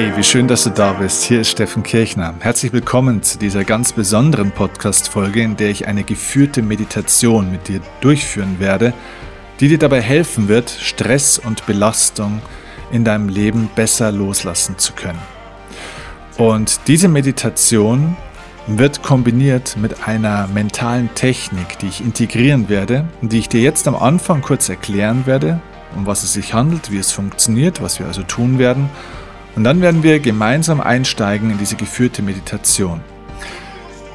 Hey, wie schön, dass du da bist. Hier ist Steffen Kirchner. Herzlich willkommen zu dieser ganz besonderen Podcast-Folge, in der ich eine geführte Meditation mit dir durchführen werde, die dir dabei helfen wird, Stress und Belastung in deinem Leben besser loslassen zu können. Und diese Meditation wird kombiniert mit einer mentalen Technik, die ich integrieren werde und die ich dir jetzt am Anfang kurz erklären werde, um was es sich handelt, wie es funktioniert, was wir also tun werden und dann werden wir gemeinsam einsteigen in diese geführte Meditation.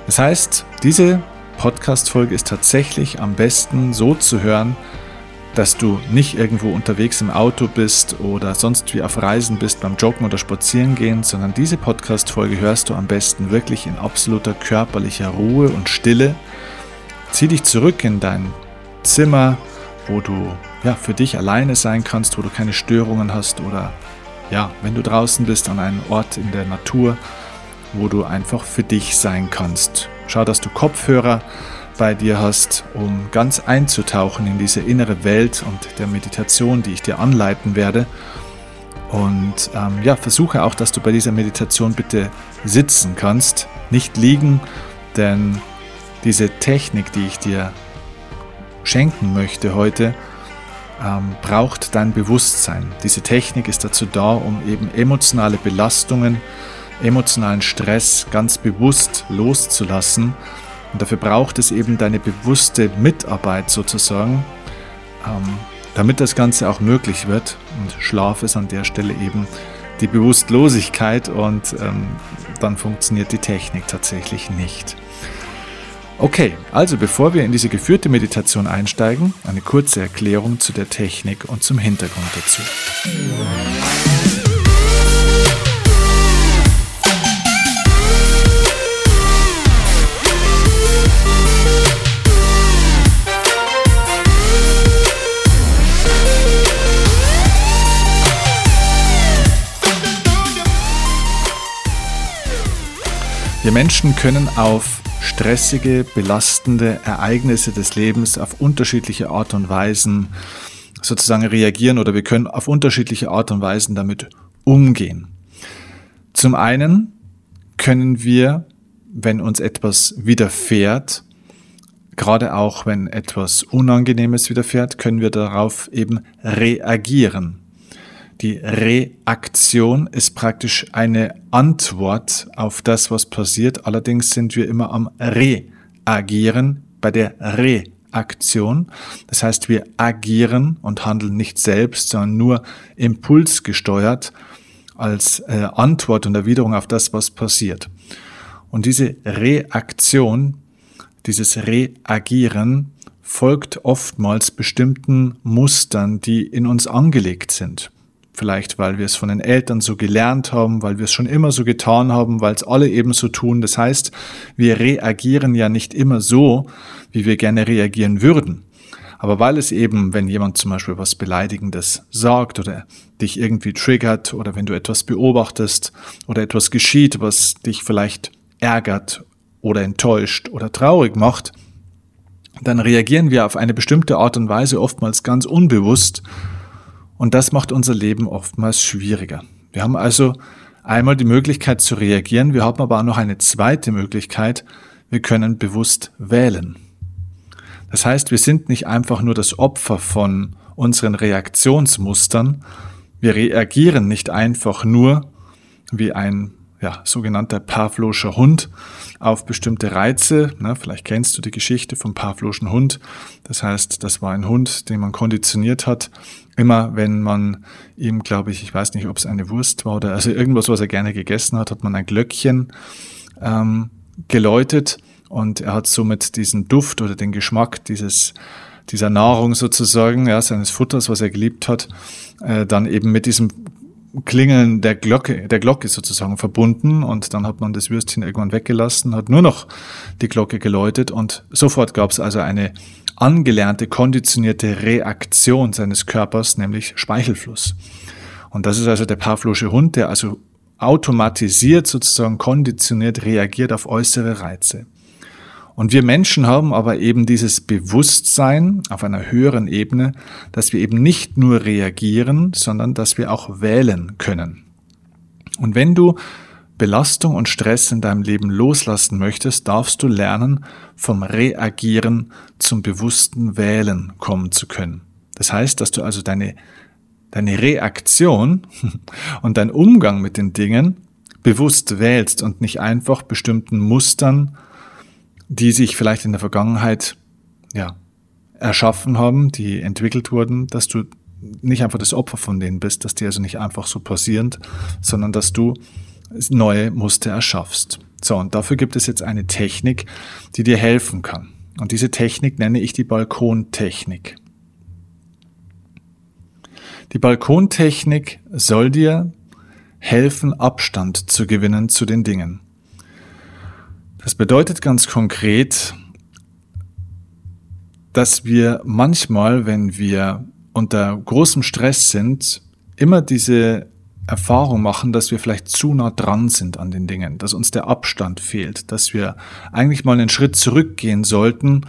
Das heißt, diese Podcast-Folge ist tatsächlich am besten so zu hören, dass du nicht irgendwo unterwegs im Auto bist oder sonst wie auf Reisen bist beim Joggen oder Spazierengehen, sondern diese Podcast-Folge hörst du am besten wirklich in absoluter körperlicher Ruhe und Stille. Zieh dich zurück in dein Zimmer, wo du ja, für dich alleine sein kannst, wo du keine Störungen hast oder ja, wenn du draußen bist an einem Ort in der Natur, wo du einfach für dich sein kannst. Schau, dass du Kopfhörer bei dir hast, um ganz einzutauchen in diese innere Welt und der Meditation, die ich dir anleiten werde. Und ähm, ja, versuche auch, dass du bei dieser Meditation bitte sitzen kannst, nicht liegen, denn diese Technik, die ich dir schenken möchte heute, ähm, braucht dein Bewusstsein. Diese Technik ist dazu da, um eben emotionale Belastungen, emotionalen Stress ganz bewusst loszulassen. Und dafür braucht es eben deine bewusste Mitarbeit sozusagen, ähm, damit das Ganze auch möglich wird. Und Schlaf ist an der Stelle eben die Bewusstlosigkeit und ähm, dann funktioniert die Technik tatsächlich nicht. Okay, also bevor wir in diese geführte Meditation einsteigen, eine kurze Erklärung zu der Technik und zum Hintergrund dazu. Wir Menschen können auf stressige, belastende Ereignisse des Lebens auf unterschiedliche Art und Weisen sozusagen reagieren oder wir können auf unterschiedliche Art und Weisen damit umgehen. Zum einen können wir, wenn uns etwas widerfährt, gerade auch wenn etwas Unangenehmes widerfährt, können wir darauf eben reagieren. Die Reaktion ist praktisch eine Antwort auf das, was passiert. Allerdings sind wir immer am Reagieren bei der Reaktion. Das heißt, wir agieren und handeln nicht selbst, sondern nur impulsgesteuert als äh, Antwort und Erwiderung auf das, was passiert. Und diese Reaktion, dieses Reagieren folgt oftmals bestimmten Mustern, die in uns angelegt sind. Vielleicht, weil wir es von den Eltern so gelernt haben, weil wir es schon immer so getan haben, weil es alle eben so tun. Das heißt, wir reagieren ja nicht immer so, wie wir gerne reagieren würden. Aber weil es eben, wenn jemand zum Beispiel was Beleidigendes sagt oder dich irgendwie triggert oder wenn du etwas beobachtest oder etwas geschieht, was dich vielleicht ärgert oder enttäuscht oder traurig macht, dann reagieren wir auf eine bestimmte Art und Weise oftmals ganz unbewusst und das macht unser Leben oftmals schwieriger. Wir haben also einmal die Möglichkeit zu reagieren, wir haben aber auch noch eine zweite Möglichkeit, wir können bewusst wählen. Das heißt, wir sind nicht einfach nur das Opfer von unseren Reaktionsmustern, wir reagieren nicht einfach nur wie ein ja, sogenannter Pavloscher Hund auf bestimmte Reize. Ne, vielleicht kennst du die Geschichte vom Pavloschen Hund. Das heißt, das war ein Hund, den man konditioniert hat. Immer wenn man ihm, glaube ich, ich weiß nicht, ob es eine Wurst war oder also irgendwas, was er gerne gegessen hat, hat man ein Glöckchen ähm, geläutet und er hat somit diesen Duft oder den Geschmack dieses dieser Nahrung sozusagen, ja, seines Futters, was er geliebt hat, äh, dann eben mit diesem Klingeln der Glocke, der Glocke sozusagen verbunden und dann hat man das Würstchen irgendwann weggelassen, hat nur noch die Glocke geläutet und sofort gab es also eine angelernte, konditionierte Reaktion seines Körpers, nämlich Speichelfluss. Und das ist also der Pavlosche Hund, der also automatisiert sozusagen konditioniert reagiert auf äußere Reize. Und wir Menschen haben aber eben dieses Bewusstsein auf einer höheren Ebene, dass wir eben nicht nur reagieren, sondern dass wir auch wählen können. Und wenn du Belastung und Stress in deinem Leben loslassen möchtest, darfst du lernen, vom Reagieren zum bewussten Wählen kommen zu können. Das heißt, dass du also deine, deine Reaktion und dein Umgang mit den Dingen bewusst wählst und nicht einfach bestimmten Mustern, die sich vielleicht in der Vergangenheit ja, erschaffen haben, die entwickelt wurden, dass du nicht einfach das Opfer von denen bist, dass die also nicht einfach so passieren, sondern dass du neue Muster erschaffst. So, und dafür gibt es jetzt eine Technik, die dir helfen kann. Und diese Technik nenne ich die Balkontechnik. Die Balkontechnik soll dir helfen, Abstand zu gewinnen zu den Dingen. Das bedeutet ganz konkret, dass wir manchmal, wenn wir unter großem Stress sind, immer diese Erfahrung machen, dass wir vielleicht zu nah dran sind an den Dingen, dass uns der Abstand fehlt, dass wir eigentlich mal einen Schritt zurückgehen sollten,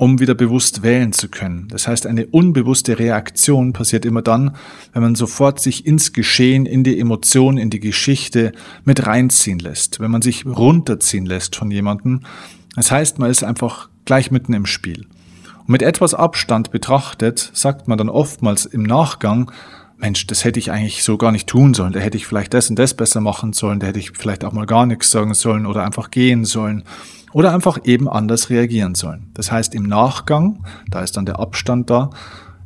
um wieder bewusst wählen zu können. Das heißt, eine unbewusste Reaktion passiert immer dann, wenn man sofort sich ins Geschehen, in die Emotion, in die Geschichte mit reinziehen lässt, wenn man sich runterziehen lässt von jemandem. Das heißt, man ist einfach gleich mitten im Spiel. Und mit etwas Abstand betrachtet, sagt man dann oftmals im Nachgang, Mensch, das hätte ich eigentlich so gar nicht tun sollen. Da hätte ich vielleicht das und das besser machen sollen. Da hätte ich vielleicht auch mal gar nichts sagen sollen oder einfach gehen sollen oder einfach eben anders reagieren sollen. Das heißt, im Nachgang, da ist dann der Abstand da,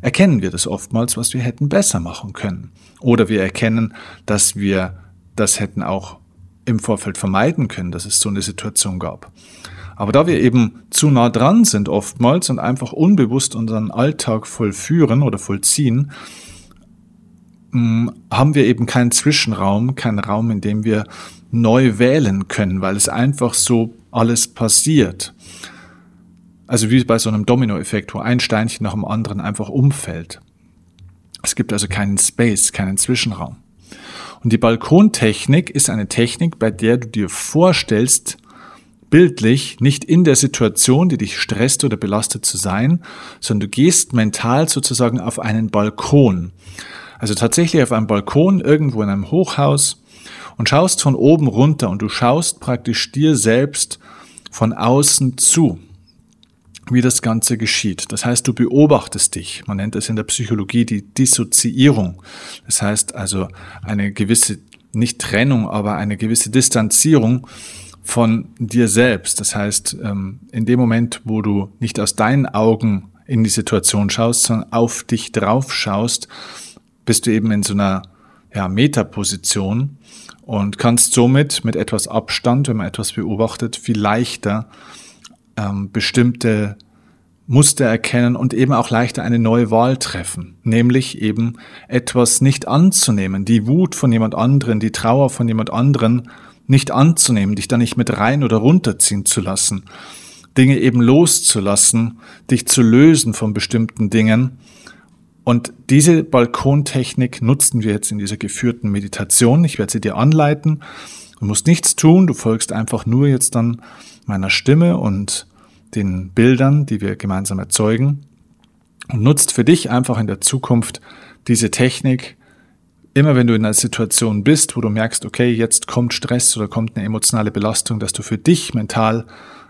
erkennen wir das oftmals, was wir hätten besser machen können. Oder wir erkennen, dass wir das hätten auch im Vorfeld vermeiden können, dass es so eine Situation gab. Aber da wir eben zu nah dran sind oftmals und einfach unbewusst unseren Alltag vollführen oder vollziehen, haben wir eben keinen Zwischenraum, keinen Raum, in dem wir neu wählen können, weil es einfach so alles passiert. Also wie bei so einem Dominoeffekt, wo ein Steinchen nach dem anderen einfach umfällt. Es gibt also keinen Space, keinen Zwischenraum. Und die Balkontechnik ist eine Technik, bei der du dir vorstellst, bildlich nicht in der Situation, die dich stresst oder belastet zu sein, sondern du gehst mental sozusagen auf einen Balkon. Also tatsächlich auf einem Balkon irgendwo in einem Hochhaus und schaust von oben runter und du schaust praktisch dir selbst von außen zu, wie das Ganze geschieht. Das heißt, du beobachtest dich. Man nennt es in der Psychologie die Dissoziierung. Das heißt also eine gewisse, nicht Trennung, aber eine gewisse Distanzierung von dir selbst. Das heißt, ähm, in dem Moment, wo du nicht aus deinen Augen in die Situation schaust, sondern auf dich drauf schaust, bist du eben in so einer ja, Metaposition und kannst somit mit etwas Abstand, wenn man etwas beobachtet, viel leichter ähm, bestimmte Muster erkennen und eben auch leichter eine neue Wahl treffen, nämlich eben etwas nicht anzunehmen, die Wut von jemand anderen, die Trauer von jemand anderen nicht anzunehmen, dich da nicht mit rein oder runterziehen zu lassen, Dinge eben loszulassen, dich zu lösen von bestimmten Dingen und diese Balkontechnik nutzen wir jetzt in dieser geführten Meditation. Ich werde sie dir anleiten. Du musst nichts tun, du folgst einfach nur jetzt dann meiner Stimme und den Bildern, die wir gemeinsam erzeugen und nutzt für dich einfach in der Zukunft diese Technik. Immer wenn du in einer Situation bist, wo du merkst, okay, jetzt kommt Stress oder kommt eine emotionale Belastung, dass du für dich mental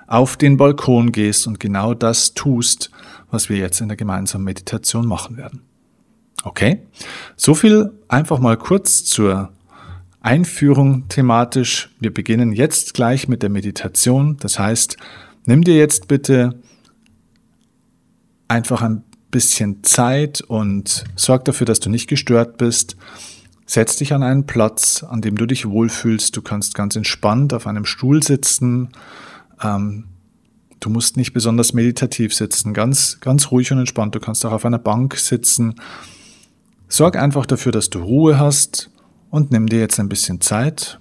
auf den Balkon gehst und genau das tust, was wir jetzt in der gemeinsamen Meditation machen werden. Okay, so viel einfach mal kurz zur Einführung thematisch. Wir beginnen jetzt gleich mit der Meditation. Das heißt, nimm dir jetzt bitte einfach ein bisschen Zeit und sorg dafür, dass du nicht gestört bist. Setz dich an einen Platz, an dem du dich wohlfühlst. Du kannst ganz entspannt auf einem Stuhl sitzen. Ähm, du musst nicht besonders meditativ sitzen, ganz, ganz ruhig und entspannt. Du kannst auch auf einer Bank sitzen. Sorg einfach dafür, dass du Ruhe hast und nimm dir jetzt ein bisschen Zeit.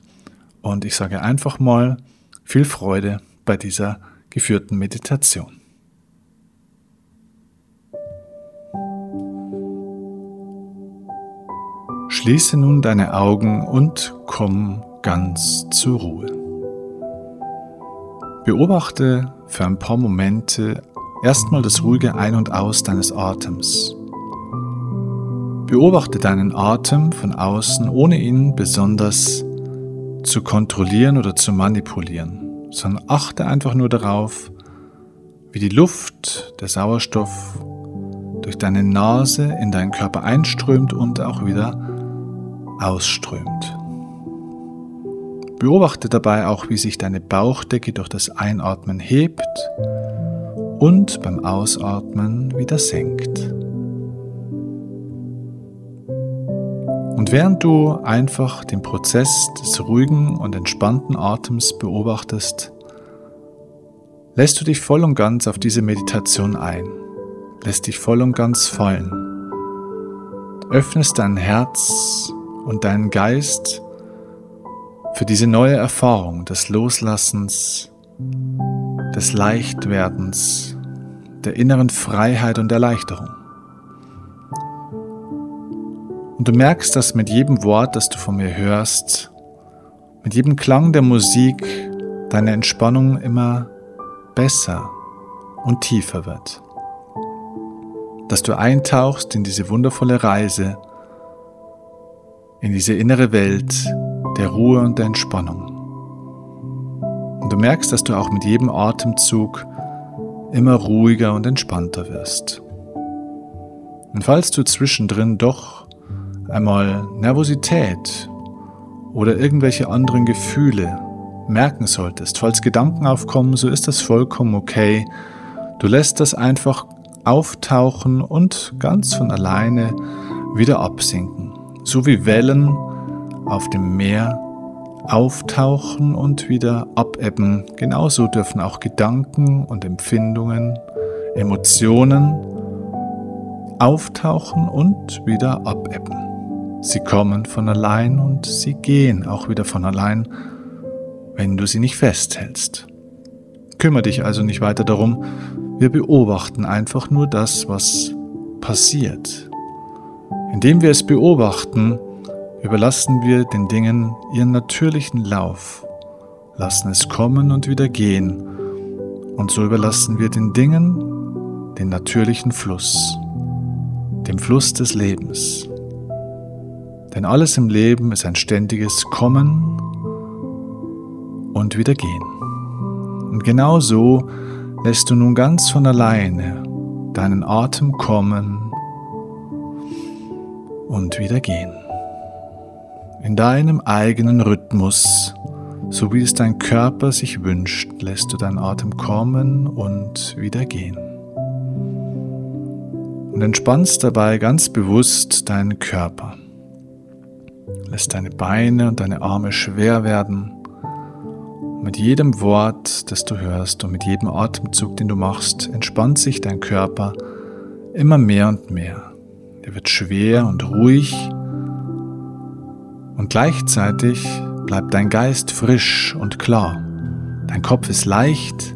Und ich sage einfach mal viel Freude bei dieser geführten Meditation. Schließe nun deine Augen und komm ganz zur Ruhe. Beobachte für ein paar Momente erstmal das ruhige Ein- und Aus deines Atems. Beobachte deinen Atem von außen, ohne ihn besonders zu kontrollieren oder zu manipulieren, sondern achte einfach nur darauf, wie die Luft, der Sauerstoff durch deine Nase in deinen Körper einströmt und auch wieder ausströmt. Beobachte dabei auch, wie sich deine Bauchdecke durch das Einatmen hebt und beim Ausatmen wieder senkt. Und während du einfach den Prozess des ruhigen und entspannten Atems beobachtest, lässt du dich voll und ganz auf diese Meditation ein, lässt dich voll und ganz fallen, öffnest dein Herz und deinen Geist für diese neue Erfahrung des Loslassens, des Leichtwerdens, der inneren Freiheit und Erleichterung. Und du merkst, dass mit jedem Wort, das du von mir hörst, mit jedem Klang der Musik deine Entspannung immer besser und tiefer wird. Dass du eintauchst in diese wundervolle Reise, in diese innere Welt der Ruhe und der Entspannung. Und du merkst, dass du auch mit jedem Atemzug immer ruhiger und entspannter wirst. Und falls du zwischendrin doch einmal Nervosität oder irgendwelche anderen Gefühle merken solltest, falls Gedanken aufkommen, so ist das vollkommen okay. Du lässt das einfach auftauchen und ganz von alleine wieder absinken. So wie Wellen auf dem Meer auftauchen und wieder abebben. Genauso dürfen auch Gedanken und Empfindungen, Emotionen auftauchen und wieder abebben. Sie kommen von allein und sie gehen auch wieder von allein, wenn du sie nicht festhältst. Kümmere dich also nicht weiter darum, wir beobachten einfach nur das, was passiert. Indem wir es beobachten, überlassen wir den Dingen ihren natürlichen Lauf, lassen es kommen und wieder gehen, und so überlassen wir den Dingen den natürlichen Fluss, dem Fluss des Lebens. Denn alles im Leben ist ein ständiges Kommen und wieder gehen. Und genau so lässt du nun ganz von alleine deinen Atem kommen und wieder gehen. In deinem eigenen Rhythmus, so wie es dein Körper sich wünscht, lässt du deinen Atem kommen und wieder gehen. Und entspannst dabei ganz bewusst deinen Körper. Lässt deine Beine und deine Arme schwer werden. mit jedem Wort, das du hörst und mit jedem Atemzug, den du machst, entspannt sich dein Körper immer mehr und mehr. Er wird schwer und ruhig und gleichzeitig bleibt dein Geist frisch und klar. Dein Kopf ist leicht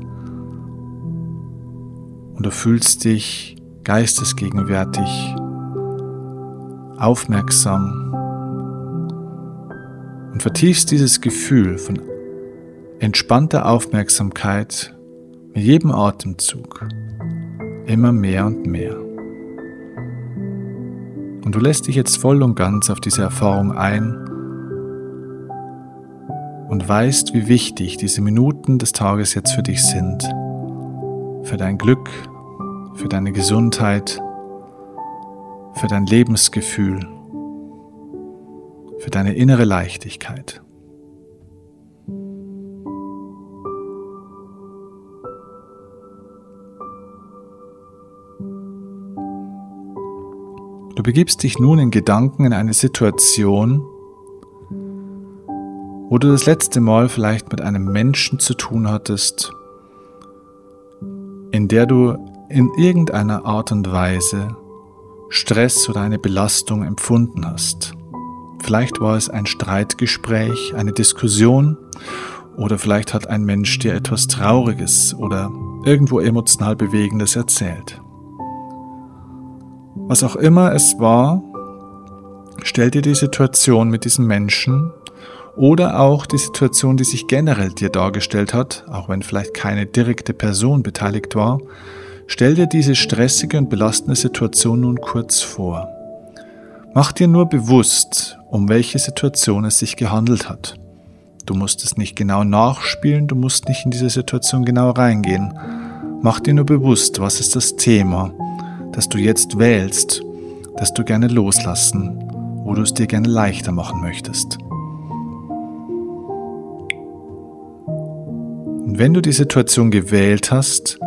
und du fühlst dich geistesgegenwärtig, aufmerksam und vertiefst dieses Gefühl von entspannter Aufmerksamkeit mit jedem Atemzug immer mehr und mehr. Und du lässt dich jetzt voll und ganz auf diese Erfahrung ein und weißt, wie wichtig diese Minuten des Tages jetzt für dich sind, für dein Glück, für deine Gesundheit, für dein Lebensgefühl für deine innere Leichtigkeit. Du begibst dich nun in Gedanken in eine Situation, wo du das letzte Mal vielleicht mit einem Menschen zu tun hattest, in der du in irgendeiner Art und Weise Stress oder eine Belastung empfunden hast. Vielleicht war es ein Streitgespräch, eine Diskussion oder vielleicht hat ein Mensch dir etwas Trauriges oder irgendwo emotional Bewegendes erzählt. Was auch immer es war, stell dir die Situation mit diesem Menschen oder auch die Situation, die sich generell dir dargestellt hat, auch wenn vielleicht keine direkte Person beteiligt war, stell dir diese stressige und belastende Situation nun kurz vor. Mach dir nur bewusst, um welche Situation es sich gehandelt hat. Du musst es nicht genau nachspielen, du musst nicht in diese Situation genau reingehen. Mach dir nur bewusst, was ist das Thema, das du jetzt wählst, das du gerne loslassen, wo du es dir gerne leichter machen möchtest. Und wenn du die Situation gewählt hast,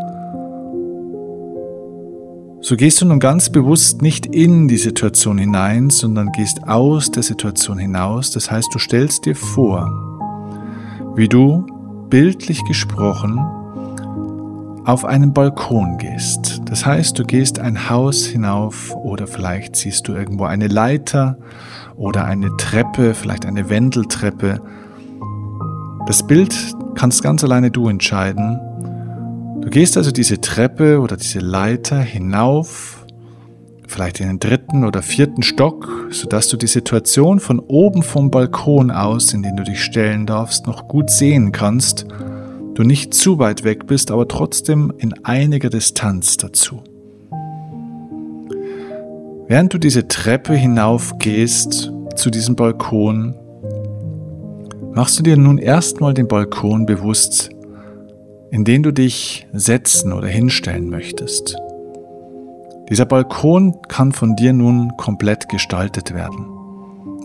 so gehst du nun ganz bewusst nicht in die Situation hinein, sondern gehst aus der Situation hinaus. Das heißt, du stellst dir vor, wie du, bildlich gesprochen, auf einen Balkon gehst. Das heißt, du gehst ein Haus hinauf oder vielleicht siehst du irgendwo eine Leiter oder eine Treppe, vielleicht eine Wendeltreppe. Das Bild kannst ganz alleine du entscheiden. Du gehst also diese Treppe oder diese Leiter hinauf, vielleicht in den dritten oder vierten Stock, sodass du die Situation von oben vom Balkon aus, in den du dich stellen darfst, noch gut sehen kannst. Du nicht zu weit weg bist, aber trotzdem in einiger Distanz dazu. Während du diese Treppe hinaufgehst zu diesem Balkon, machst du dir nun erstmal den Balkon bewusst in den du dich setzen oder hinstellen möchtest. Dieser Balkon kann von dir nun komplett gestaltet werden.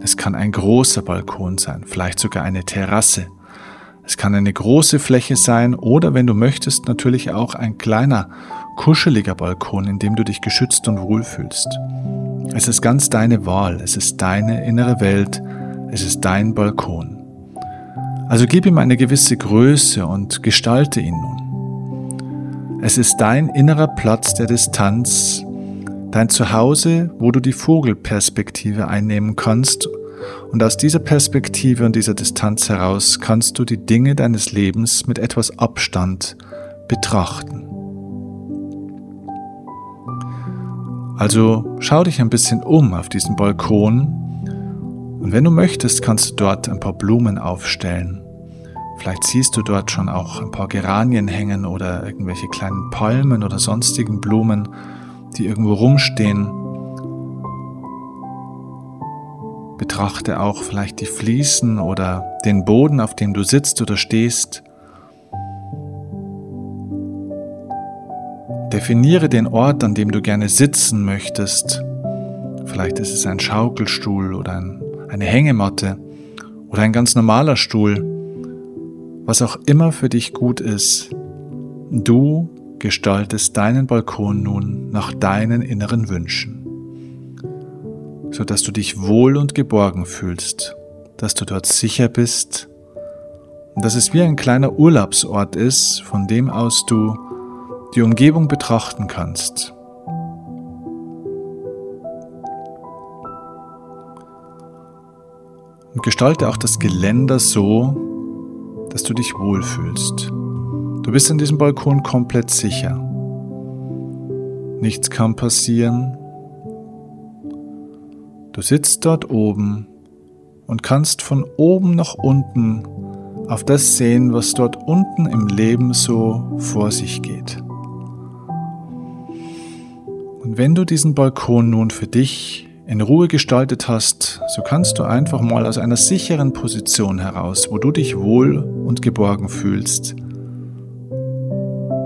Es kann ein großer Balkon sein, vielleicht sogar eine Terrasse. Es kann eine große Fläche sein oder wenn du möchtest natürlich auch ein kleiner, kuscheliger Balkon, in dem du dich geschützt und wohlfühlst. Es ist ganz deine Wahl, es ist deine innere Welt, es ist dein Balkon. Also gib ihm eine gewisse Größe und gestalte ihn nun. Es ist dein innerer Platz der Distanz, dein Zuhause, wo du die Vogelperspektive einnehmen kannst und aus dieser Perspektive und dieser Distanz heraus kannst du die Dinge deines Lebens mit etwas Abstand betrachten. Also schau dich ein bisschen um auf diesem Balkon und wenn du möchtest, kannst du dort ein paar Blumen aufstellen. Vielleicht siehst du dort schon auch ein paar Geranien hängen oder irgendwelche kleinen Palmen oder sonstigen Blumen, die irgendwo rumstehen. Betrachte auch vielleicht die Fliesen oder den Boden, auf dem du sitzt oder stehst. Definiere den Ort, an dem du gerne sitzen möchtest. Vielleicht ist es ein Schaukelstuhl oder ein eine Hängematte oder ein ganz normaler Stuhl, was auch immer für dich gut ist. Du gestaltest deinen Balkon nun nach deinen inneren Wünschen, sodass du dich wohl und geborgen fühlst, dass du dort sicher bist und dass es wie ein kleiner Urlaubsort ist, von dem aus du die Umgebung betrachten kannst Und gestalte auch das Geländer so, dass du dich wohlfühlst. Du bist an diesem Balkon komplett sicher. Nichts kann passieren. Du sitzt dort oben und kannst von oben nach unten auf das sehen, was dort unten im Leben so vor sich geht. Und wenn du diesen Balkon nun für dich in Ruhe gestaltet hast, so kannst du einfach mal aus einer sicheren Position heraus, wo du dich wohl und geborgen fühlst,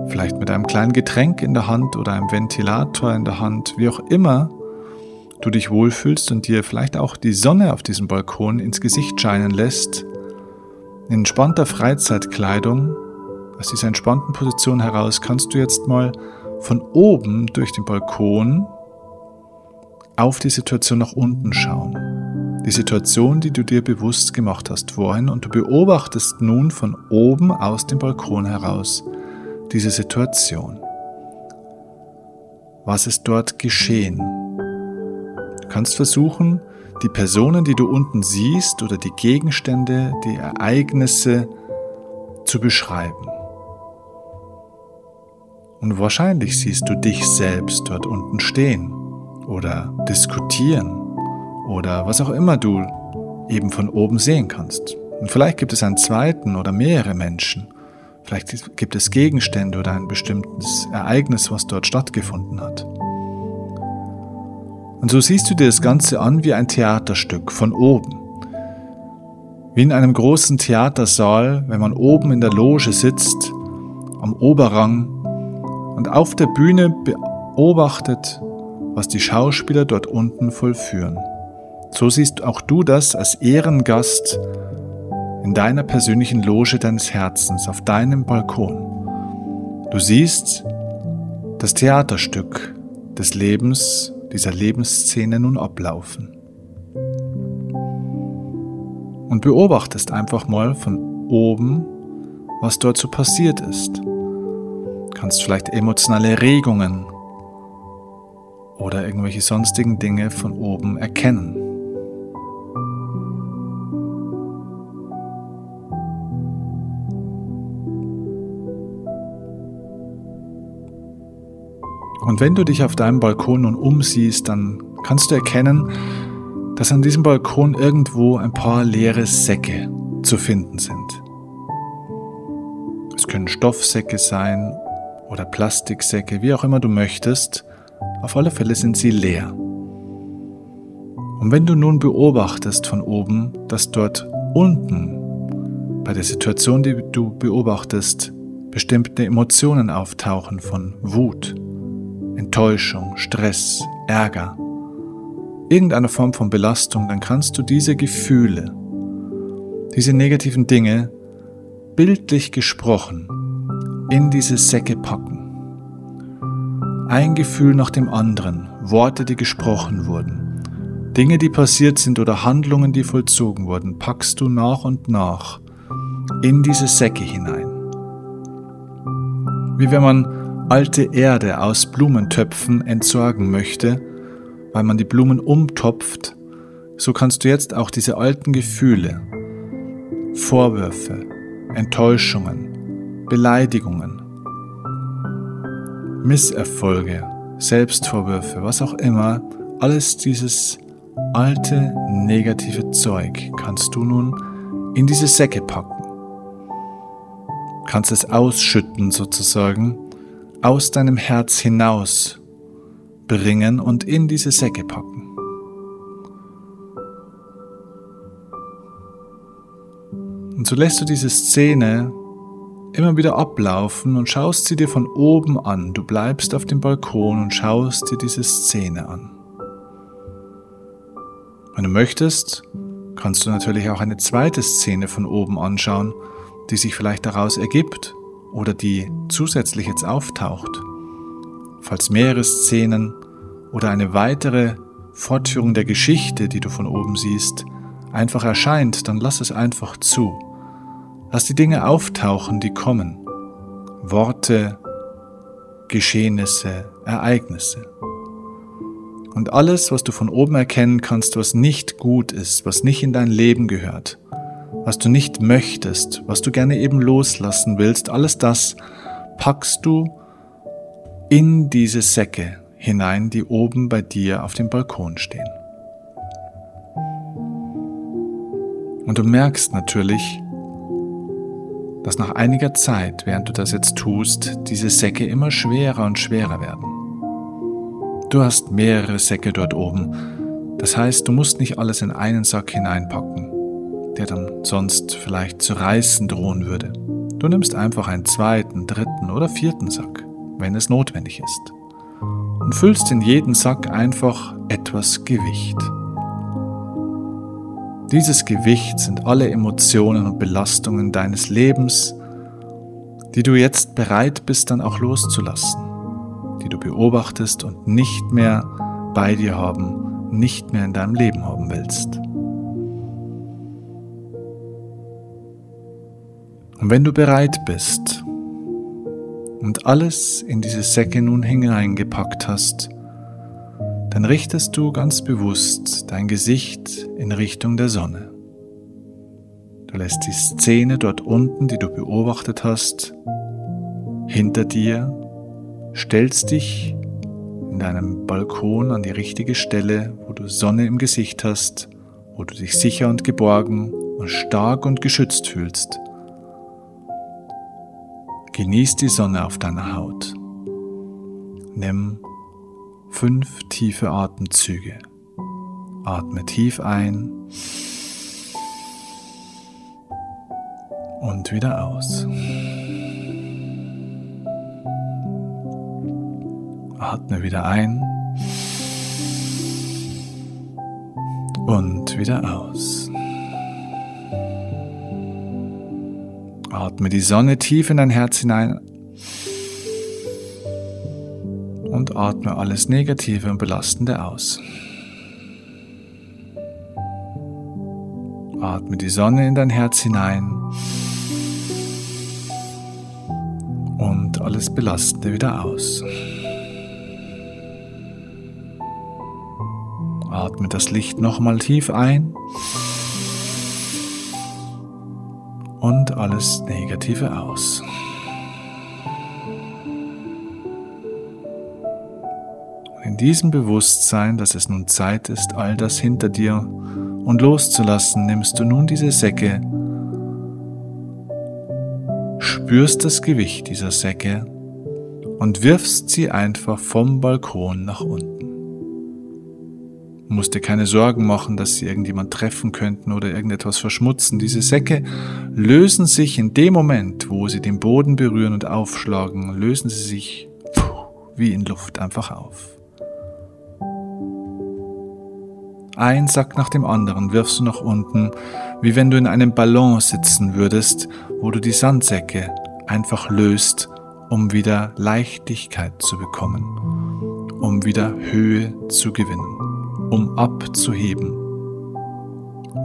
vielleicht mit einem kleinen Getränk in der Hand oder einem Ventilator in der Hand, wie auch immer du dich wohlfühlst und dir vielleicht auch die Sonne auf diesem Balkon ins Gesicht scheinen lässt, in entspannter Freizeitkleidung, aus dieser entspannten Position heraus kannst du jetzt mal von oben durch den Balkon auf die Situation nach unten schauen. Die Situation, die du dir bewusst gemacht hast vorhin und du beobachtest nun von oben aus dem Balkon heraus diese Situation. Was ist dort geschehen? Du kannst versuchen, die Personen, die du unten siehst oder die Gegenstände, die Ereignisse zu beschreiben. Und wahrscheinlich siehst du dich selbst dort unten stehen oder diskutieren oder was auch immer du eben von oben sehen kannst. Und vielleicht gibt es einen zweiten oder mehrere Menschen. Vielleicht gibt es Gegenstände oder ein bestimmtes Ereignis, was dort stattgefunden hat. Und so siehst du dir das Ganze an wie ein Theaterstück von oben. Wie in einem großen Theatersaal, wenn man oben in der Loge sitzt, am Oberrang und auf der Bühne beobachtet, was die Schauspieler dort unten vollführen. So siehst auch du das als Ehrengast in deiner persönlichen Loge deines Herzens, auf deinem Balkon. Du siehst das Theaterstück des Lebens, dieser Lebensszene nun ablaufen und beobachtest einfach mal von oben, was dort so passiert ist. Du kannst vielleicht emotionale Regungen oder irgendwelche sonstigen Dinge von oben erkennen. Und wenn du dich auf deinem Balkon nun umsiehst, dann kannst du erkennen, dass an diesem Balkon irgendwo ein paar leere Säcke zu finden sind. Es können Stoffsäcke sein oder Plastiksäcke, wie auch immer du möchtest. Auf alle Fälle sind sie leer. Und wenn du nun beobachtest von oben, dass dort unten bei der Situation, die du beobachtest, bestimmte Emotionen auftauchen von Wut, Enttäuschung, Stress, Ärger, irgendeiner Form von Belastung, dann kannst du diese Gefühle, diese negativen Dinge, bildlich gesprochen, in diese Säcke packen. Ein Gefühl nach dem anderen, Worte, die gesprochen wurden, Dinge, die passiert sind oder Handlungen, die vollzogen wurden, packst du nach und nach in diese Säcke hinein. Wie wenn man alte Erde aus Blumentöpfen entsorgen möchte, weil man die Blumen umtopft, so kannst du jetzt auch diese alten Gefühle, Vorwürfe, Enttäuschungen, Beleidigungen, Misserfolge, Selbstvorwürfe, was auch immer, alles dieses alte negative Zeug kannst du nun in diese Säcke packen. Kannst es ausschütten sozusagen, aus deinem Herz hinaus bringen und in diese Säcke packen. Und so lässt du diese Szene immer wieder ablaufen und schaust sie dir von oben an. Du bleibst auf dem Balkon und schaust dir diese Szene an. Wenn du möchtest, kannst du natürlich auch eine zweite Szene von oben anschauen, die sich vielleicht daraus ergibt oder die zusätzlich jetzt auftaucht. Falls mehrere Szenen oder eine weitere Fortführung der Geschichte, die du von oben siehst, einfach erscheint, dann lass es einfach zu. Lass die Dinge auftauchen, die kommen. Worte, Geschehnisse, Ereignisse. Und alles, was du von oben erkennen kannst, was nicht gut ist, was nicht in dein Leben gehört, was du nicht möchtest, was du gerne eben loslassen willst, alles das packst du in diese Säcke, hinein, die oben bei dir auf dem Balkon stehen. Und du merkst natürlich, dass nach einiger Zeit, während du das jetzt tust, diese Säcke immer schwerer und schwerer werden. Du hast mehrere Säcke dort oben. Das heißt, du musst nicht alles in einen Sack hineinpacken, der dann sonst vielleicht zu reißen drohen würde. Du nimmst einfach einen zweiten, dritten oder vierten Sack, wenn es notwendig ist und füllst in jeden Sack einfach etwas Gewicht. Dieses Gewicht sind alle Emotionen und Belastungen deines Lebens, die du jetzt bereit bist dann auch loszulassen, die du beobachtest und nicht mehr bei dir haben, nicht mehr in deinem Leben haben willst. Und wenn du bereit bist, und alles in diese Säcke nun hineingepackt hast, dann richtest du ganz bewusst dein Gesicht in Richtung der Sonne. Du lässt die Szene dort unten, die du beobachtet hast, hinter dir, stellst dich in deinem Balkon an die richtige Stelle, wo du Sonne im Gesicht hast, wo du dich sicher und geborgen und stark und geschützt fühlst. Genieß die Sonne auf deiner Haut. Nimm fünf tiefe Atemzüge. Atme tief ein Und wieder aus. Atme wieder ein. Und wieder aus. Atme die Sonne tief in dein Herz hinein und atme alles Negative und Belastende aus. Atme die Sonne in dein Herz hinein und alles Belastende wieder aus. Atme das Licht nochmal tief ein und alles Negative aus. Diesem Bewusstsein, dass es nun Zeit ist, all das hinter dir und loszulassen, nimmst du nun diese Säcke, spürst das Gewicht dieser Säcke und wirfst sie einfach vom Balkon nach unten. Du musst dir keine Sorgen machen, dass sie irgendjemand treffen könnten oder irgendetwas verschmutzen. Diese Säcke lösen sich in dem Moment, wo sie den Boden berühren und aufschlagen, lösen sie sich wie in Luft einfach auf. Ein Sack nach dem anderen wirfst du nach unten, wie wenn du in einem Ballon sitzen würdest, wo du die Sandsäcke einfach löst, um wieder Leichtigkeit zu bekommen, um wieder Höhe zu gewinnen um abzuheben.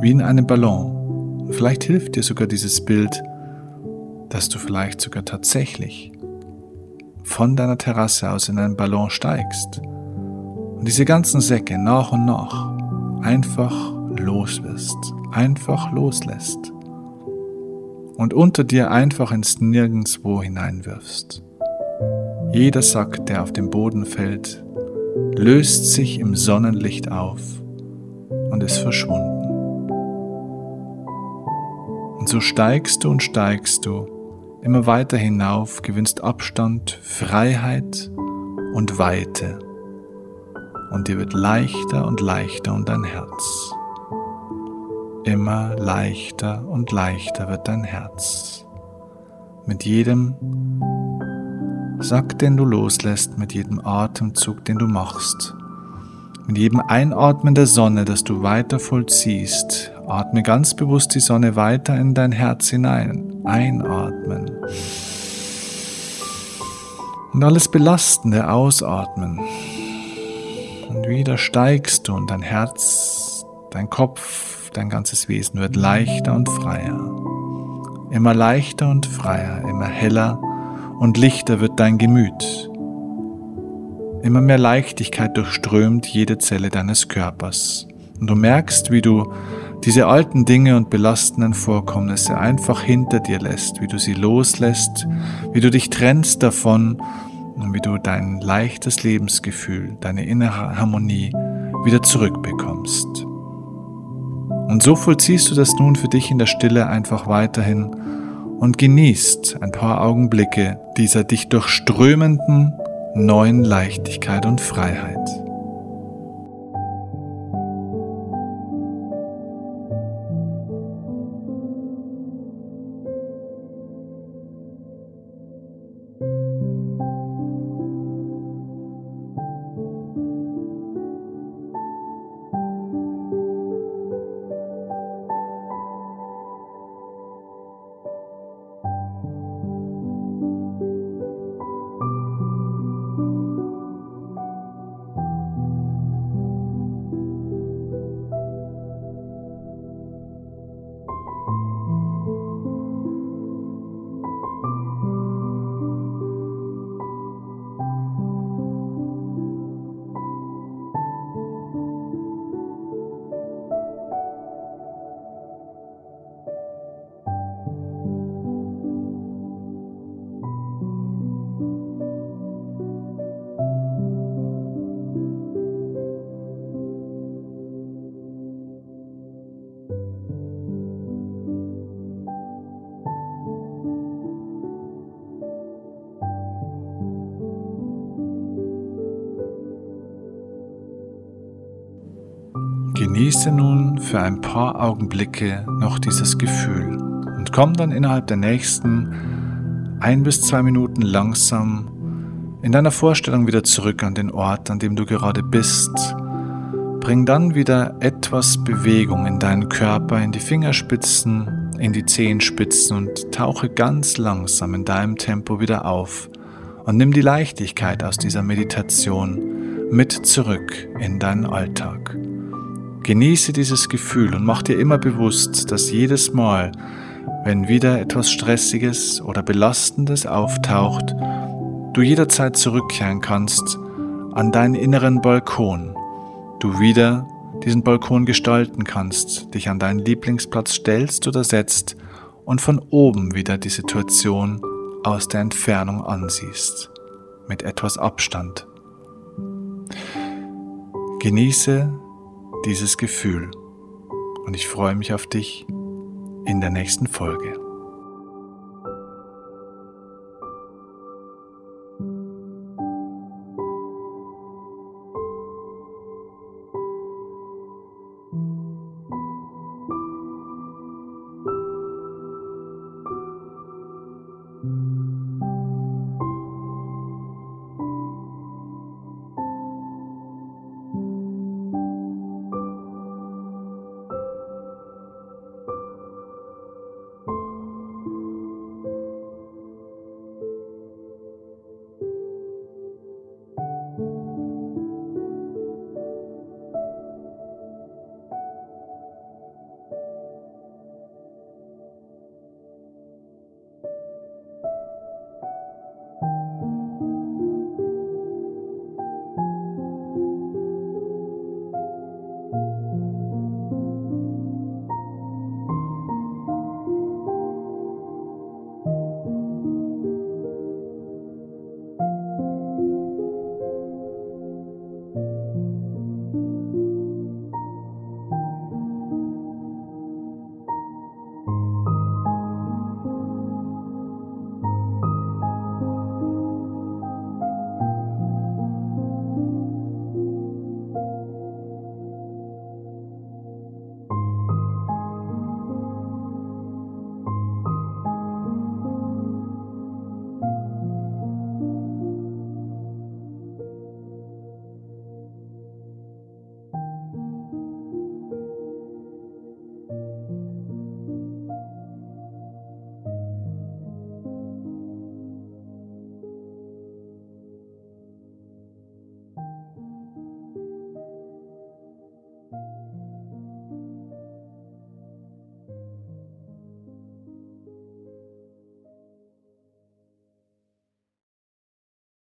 Wie in einem Ballon. vielleicht hilft dir sogar dieses Bild, dass du vielleicht sogar tatsächlich von deiner Terrasse aus in einen Ballon steigst und diese ganzen Säcke nach und nach einfach los wirst, einfach loslässt und unter dir einfach ins Nirgendwo hineinwirfst. Jeder Sack, der auf den Boden fällt, löst sich im Sonnenlicht auf und ist verschwunden. Und so steigst du und steigst du immer weiter hinauf, gewinnst Abstand, Freiheit und Weite. Und dir wird leichter und leichter um dein Herz. Immer leichter und leichter wird dein Herz. Mit jedem Sack, den du loslässt mit jedem Atemzug, den du machst. Mit jedem Einatmen der Sonne, das du weiter vollziehst, atme ganz bewusst die Sonne weiter in dein Herz hinein. Einatmen. Und alles Belastende ausatmen. Und wieder steigst du und dein Herz, dein Kopf, dein ganzes Wesen wird leichter und freier. Immer leichter und freier, immer heller und lichter wird dein Gemüt. Immer mehr Leichtigkeit durchströmt jede Zelle deines Körpers. Und du merkst, wie du diese alten Dinge und belastenden Vorkommnisse einfach hinter dir lässt, wie du sie loslässt, wie du dich trennst davon und wie du dein leichtes Lebensgefühl, deine innere Harmonie wieder zurückbekommst. Und so vollziehst du das nun für dich in der Stille einfach weiterhin und genießt ein paar Augenblicke dieser dich durchströmenden neuen Leichtigkeit und Freiheit. Genieße nun für ein paar Augenblicke noch dieses Gefühl und komm dann innerhalb der nächsten ein bis zwei Minuten langsam in deiner Vorstellung wieder zurück an den Ort, an dem du gerade bist. Bring dann wieder etwas Bewegung in deinen Körper, in die Fingerspitzen, in die Zehenspitzen und tauche ganz langsam in deinem Tempo wieder auf und nimm die Leichtigkeit aus dieser Meditation mit zurück in deinen Alltag. Genieße dieses Gefühl und mach dir immer bewusst, dass jedes Mal, wenn wieder etwas Stressiges oder Belastendes auftaucht, du jederzeit zurückkehren kannst an deinen inneren Balkon, du wieder diesen Balkon gestalten kannst, dich an deinen Lieblingsplatz stellst oder setzt und von oben wieder die Situation aus der Entfernung ansiehst, mit etwas Abstand. Genieße dieses Gefühl und ich freue mich auf dich in der nächsten Folge.